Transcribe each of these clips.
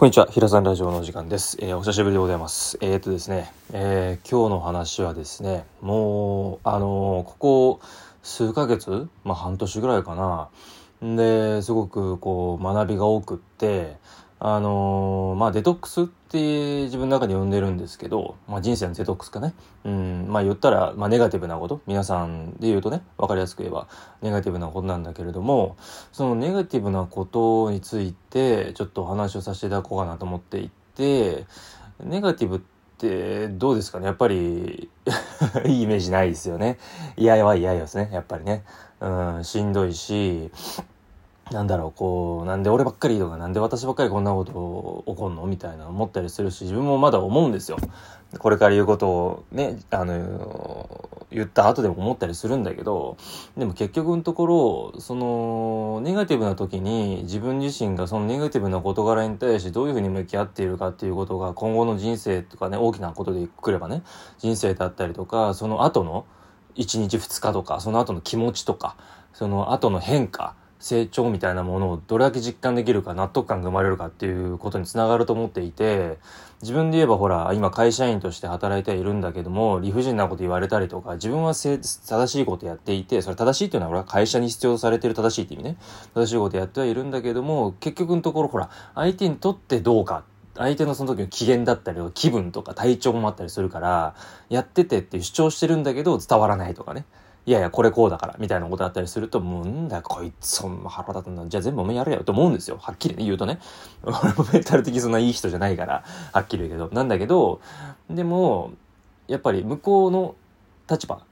こんにちは、平さんラジオのお時間です。えーお久しぶりでございます。えー、っとですね、えー今日の話はですね、もう、あのここ数ヶ月まあ半年ぐらいかな。で、すごくこう、学びが多くって、あのーまあデトックスって自分の中で呼んでるんですけど、まあ人生のデトックスかね。うん、まあ言ったら、まあネガティブなこと、皆さんで言うとね、わかりやすく言えば、ネガティブなことなんだけれども、そのネガティブなことについてちょっとお話をさせていただこうかなと思っていてネガティブってどうですかね？やっぱり いいイメージないですよね。嫌やは嫌ですね。やっぱりね。うんしんどいしなんだろう、こう、なんで俺ばっかりとか、なんで私ばっかりこんなこと起こんの？みたいな思ったりするし、自分もまだ思うんですよ。これから言うことをね、あの、言った後でも思ったりするんだけど、でも結局のところ、その、ネガティブな時に自分自身がそのネガティブな事柄に対してどういうふうに向き合っているかっていうことが今後の人生とかね、大きなことでくればね、人生だったりとか、その後の1日2日とか、その後の気持ちとか、その後の変化、成長みたいなものをどれだけ実感できるか納得感が生まれるかっていうことにつながると思っていて自分で言えばほら今会社員として働いてはいるんだけども理不尽なこと言われたりとか自分は正しいことやっていてそれ正しいっていうのは俺は会社に必要されてる正しいって意味ね。正しいことやってはいるんだけども結局のところほら相手にとってどうか相手のその時の機嫌だったり気分とか体調もあったりするからやっててって主張してるんだけど伝わらないとかね。いやいや、これこうだから、みたいなことあったりすると、もう、んだこいつ、そんな腹立つんだ。じゃあ全部お前やれよと思うんですよ。はっきりね、言うとね。俺もメンタル的にそんないい人じゃないから、はっきり言うけど。なんだけど、でも、やっぱり向こうの立場、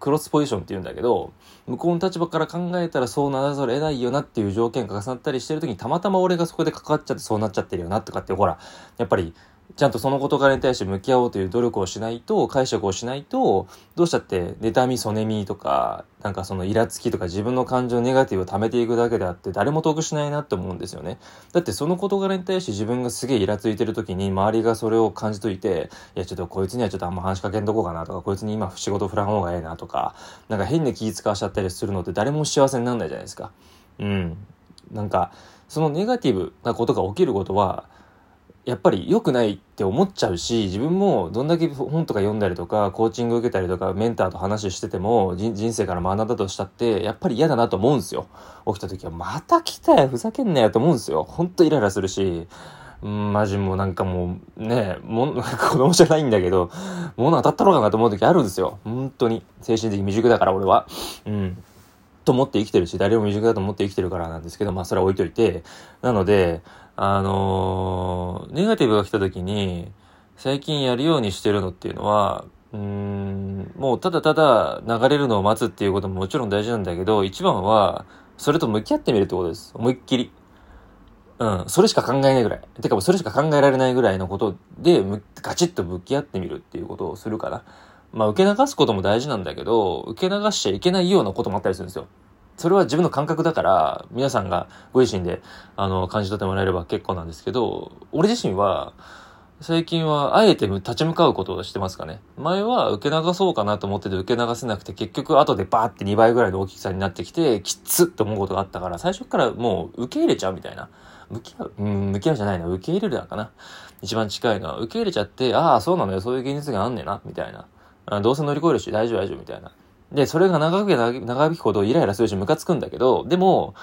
クロスポジションって言うんだけど、向こうの立場から考えたらそうならざるを得ないよなっていう条件が重なったりしてる時に、たまたま俺がそこで関わっちゃってそうなっちゃってるよなとかって、ほら、やっぱり、ちゃんとその事柄に対して向き合おうという努力をしないと、解釈をしないと、どうしたって、妬み、そねみとか、なんかそのイラつきとか自分の感情、ネガティブを溜めていくだけであって、誰も得しないなって思うんですよね。だってその事柄に対して自分がすげえイラついてる時に、周りがそれを感じといて、いやちょっとこいつにはちょっとあんま話しかけんとこうかなとか、こいつに今仕事振らん方がええなとか、なんか変に気使わしちゃったりするのって誰も幸せにならないじゃないですか。うん。なんか、そのネガティブなことが起きることは、やっぱり良くないって思っちゃうし、自分もどんだけ本とか読んだりとか、コーチング受けたりとか、メンターと話してても、人生から学んだとしたって、やっぱり嫌だなと思うんですよ。起きた時は、また来たよ、ふざけんなよと思うんですよ。ほんとイライラするし、うん、マジもうなんかもう、ねも、子供じゃないんだけど、物当たったろうかなと思う時あるんですよ。本当に。精神的未熟だから、俺は。うん。と思って生きてるし、誰も未熟だと思って生きてるからなんですけど、まあそれは置いといて、なので、あのーネガティブが来た時に、最近やるようにしてるのっていうのは、うーん、もうただただ流れるのを待つっていうことももちろん大事なんだけど、一番は、それと向き合ってみるってことです。思いっきり。うん、それしか考えないぐらい。てかそれしか考えられないぐらいのことで、ガチッと向き合ってみるっていうことをするから。まあ受け流すことも大事なんだけど、受け流しちゃいけないようなこともあったりするんですよ。それは自分の感覚だから、皆さんがご自身で、あの、感じ取ってもらえれば結構なんですけど、俺自身は、最近はあえて立ち向かうことをしてますかね。前は受け流そうかなと思ってて受け流せなくて結局後でバーって2倍ぐらいの大きさになってきてきつって思うことがあったから最初からもう受け入れちゃうみたいな。向き合ううん、向き合うじゃないな。受け入れるだかな。一番近いのは受け入れちゃって、ああ、そうなのよ。そういう現実があんねんな。みたいな。あどうせ乗り越えるし大丈夫大丈夫みたいな。で、それが長く長長引くほどイライラするしムカつくんだけど、でも、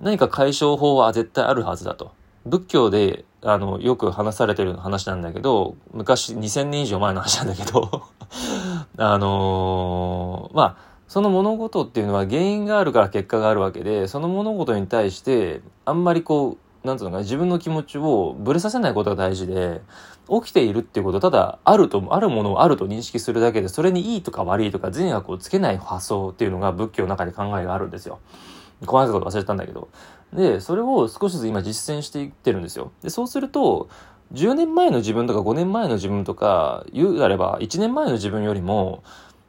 何か解消法は絶対あるはずだと。仏教で、あの、よく話されてる話なんだけど、昔、2000年以上前の話なんだけど、あのーまあ、その物事っていうのは原因があるから結果があるわけで、その物事に対して、あんまりこう、なんつうのか、自分の気持ちをぶれさせないことが大事で、起きているっていうこと、ただ、あると、あるものをあると認識するだけで、それにいいとか悪いとか善悪をつけない発想っていうのが仏教の中で考えがあるんですよ。細かいこと忘れたんだけど。で、それを少しずつ今実践していってるんですよ。で、そうすると、10年前の自分とか5年前の自分とか言うなれば、1年前の自分よりも、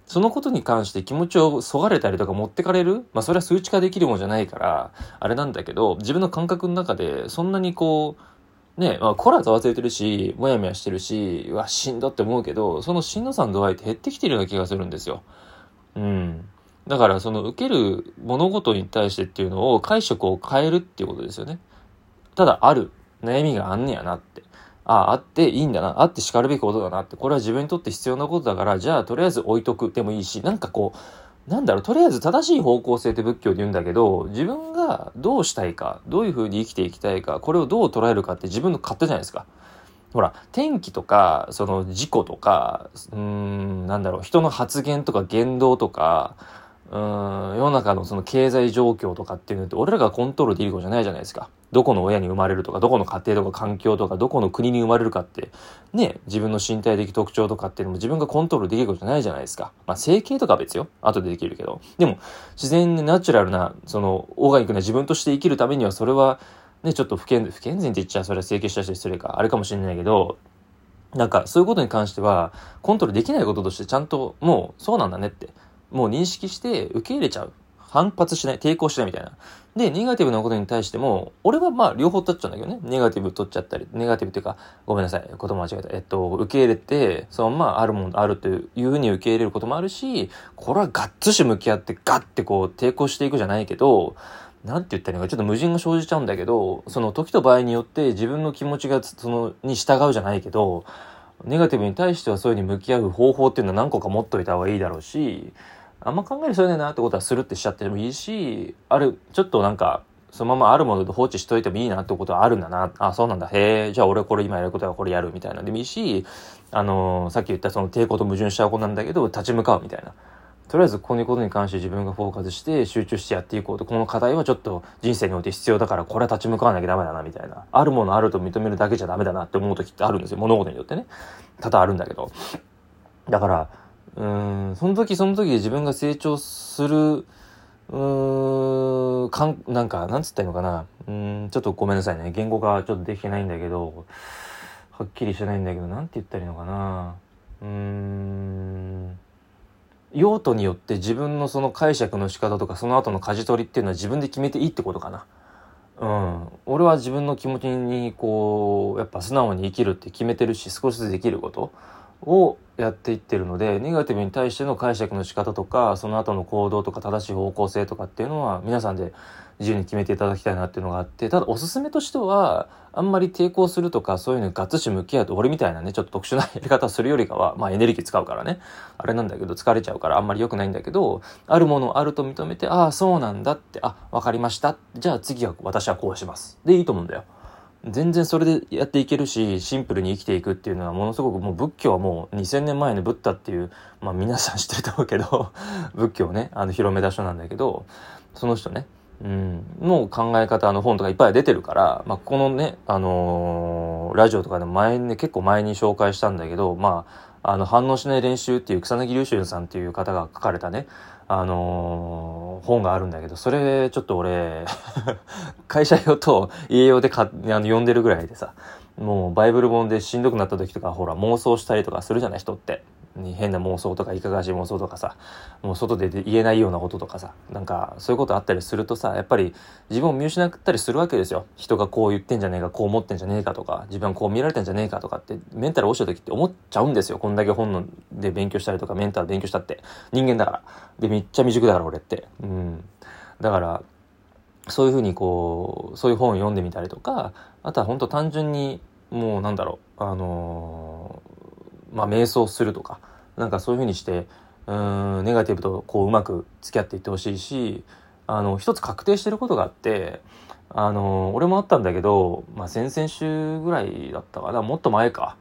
そのことに関して気持ちをそがれたりとか持ってかれる？まあそれは数値化できるもんじゃないから、あれなんだけど、自分の感覚の中でそんなにこう、ねまあコラざわついてるし、もやもやしてるし、うわ、しんどって思うけど、そのしんどさの度合いって減ってきてるような気がするんですよ。うん。だからその受ける物事に対してっていうのを解釈を変えるっていうことですよね。ただある。悩みがあんねやなって。ああ、あっていいんだな。あって叱るべきことだなって。これは自分にとって必要なことだから、じゃあとりあえず置いとくでもいいし、なんかこう、なんだろう、とりあえず正しい方向性って仏教で言うんだけど、自分がどうしたいか、どういうふうに生きていきたいか、これをどう捉えるかって自分の勝手じゃないですか。ほら、天気とか、その事故とか、うん、なんだろう、人の発言とか言動とか、うん、世の中のその経済状況とかっていうのって俺らがコントロールできることじゃないじゃないですか。どこの親に生まれるとか、どこの家庭とか環境とか、どこの国に生まれるかって、ね、自分の身体的特徴とかっていうのも自分がコントロールできることじゃないじゃないですか。まあ、整形とかは別よ。後でできるけど。でも、自然でナチュラルな、その、オーガニックな自分として生きるためには、それは、ね、ちょっと不健不健全って言っちゃそれは整形した人失礼か、あれかもしれないけど、なんか、そういうことに関しては、コントロールできないこととしてちゃんと、もう、そうなんだねって。もう認識して受け入れちゃう。反発しない、抵抗しないみたいな。で、ネガティブなことに対しても、俺はまあ両方取っちゃうんだけどね。ネガティブ取っちゃったり、ネガティブっていうか、ごめんなさい、言葉間違えた。えっと、受け入れて、そのままあるもの、あるというふうに受け入れることもあるし、これはガッツし向き合ってガッてこう抵抗していくじゃないけど、なんて言ったらいいのか、ちょっと矛盾が生じちゃうんだけど、その時と場合によって自分の気持ちがその、に従うじゃないけど、ネガティブに対してはそういうふうに向き合う方法っていうのは何個か持っといた方がいいだろうし、あんま考えるそうねなってことはするってしちゃってもいいし、ある、ちょっとなんか、そのままあるもので放置しといてもいいなってことはあるんだな。あ、そうなんだ。へえ、じゃあ俺これ今やることはこれやるみたいなでもいいし、あのー、さっき言ったその抵抗と矛盾しちゃう子なんだけど、立ち向かうみたいな。とりあえずこういうことに関して自分がフォーカスして集中してやっていこうと、この課題はちょっと人生において必要だから、これは立ち向かわなきゃダメだな、みたいな。あるものあると認めるだけじゃダメだなって思う時ってあるんですよ。物事によってね。多々あるんだけど。だから、うん、その時その時で自分が成長する、うん、かん、なんか、なんつったらいいのかな。うん、ちょっとごめんなさいね。言語がちょっとできてないんだけど、はっきりしてないんだけど、なんて言ったらいいのかな。うん、用途によって自分のその解釈の仕方とか、その後の舵取りっていうのは自分で決めていいってことかな。うん。俺は自分の気持ちに、こう、やっぱ素直に生きるって決めてるし、少しずつできること。をやっていってるのでネガティブに対しての解釈の仕方とかその後の行動とか正しい方向性とかっていうのは皆さんで自由に決めていただきたいなっていうのがあってただおすすめとしてはあんまり抵抗するとかそういうのにガッツし向き合うと俺みたいなねちょっと特殊なやり方するよりかはまあエネルギー使うからね。あれなんだけど疲れちゃうからあんまり良くないんだけどあるものあると認めてああそうなんだってあ分かりました。じゃあ次は私はこうします。でいいと思うんだよ。全然それでやっていけるし、シンプルに生きていくっていうのはものすごくもう仏教はもう2000年前のブッダっていう、まあ皆さん知ってると思うけど、仏教ね、あの広めた人なんだけど、その人ね、うん、の考え方の本とかいっぱい出てるから、まあこのね、あのー、ラジオとかでも前にね、結構前に紹介したんだけど、まあ、あの、反応しない練習っていう草薙龍春さんっていう方が書かれたね、あのー、本があるんだけど、それちょっと俺 会社用と家用でかあの読んでるぐらいでさ、もうバイブル本でしんどくなった時とか、ほら妄想したりとかするじゃない人って。に変な妄想とかいかがわしい妄想とかさもう外で言えないようなこととかさなんかそういうことあったりするとさやっぱり自分を見失ったりするわけですよ。人がこう言ってんじゃねえかこう思ってんじゃねえかとか自分はこう見られてんじゃねえかとかってメンタル落ちた時って思っちゃうんですよ。こんだけ本ので勉強したりとかメンタル勉強したって。人間だから。でめっちゃ未熟だから俺って。うん。だからそういうふうにこうそういう本を読んでみたりとかあとは本当単純にもうなんだろうあのーまあ、瞑想するとか、なんかそういうふうにして、うん、ネガティブとこううまく付き合っていってほしいし、あの、一つ確定してることがあって、あの、俺もあったんだけど、まあ、先々週ぐらいだったかな、もっと前か。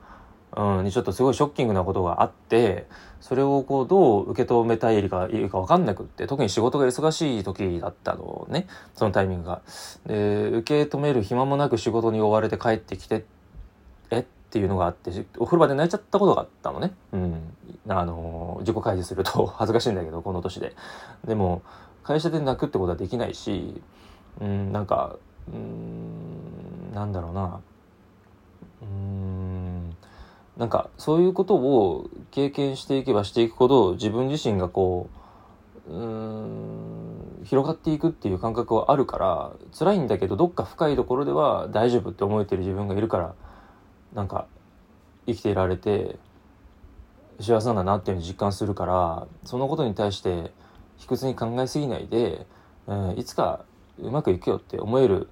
うん、にちょっとすごいショッキングなことがあって、それをこうどう受け止めたいかいいか分かんなくって、特に仕事が忙しい時だったのね、そのタイミングが。で、受け止める暇もなく仕事に追われて帰ってきて、え？っていうのがあって、お風呂場で泣いちゃったことがあったのね。うん。あの、自己開示すると 恥ずかしいんだけど、この年で。でも、会社で泣くってことはできないし、うん、なんか、うん、なんだろうな。うん、なんか、そういうことを経験していけばしていくほど、自分自身がこう、うん、広がっていくっていう感覚はあるから、辛いんだけど、どっか深いところでは大丈夫って思えてる自分がいるから、なんか生きていられて幸せなんだなっていうのを実感するからそのことに対して卑屈に考えすぎないで、うん、いつかうまくいくよって思える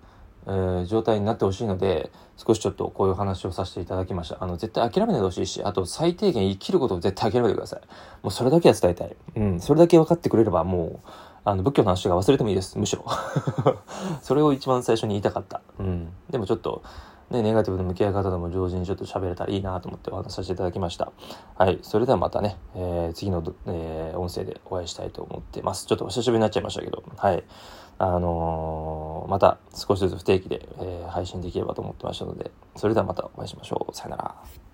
えー、状態になってほしいので、少しちょっとこういう話をさせていただきました。あの、絶対諦めないでほしいし、あと最低限生きることを絶対諦めてください。もうそれだけは伝えたい。うん、それだけ分かってくれればもう、あの、仏教の話が忘れてもいいです。むしろ。それを一番最初に言いたかった。うん。でもちょっと、ね、ネガティブの向き合い方でも上手にちょっと喋れたらいいなと思ってお話しさせていただきました。はい。それではまたね、えー、次の、えー、音声でお会いしたいと思ってます。ちょっとお久しぶりになっちゃいましたけど、はい。あのー、また少しずつ不定期で、え、配信できればと思ってましたので、それではまたお会いしましょう。さよなら。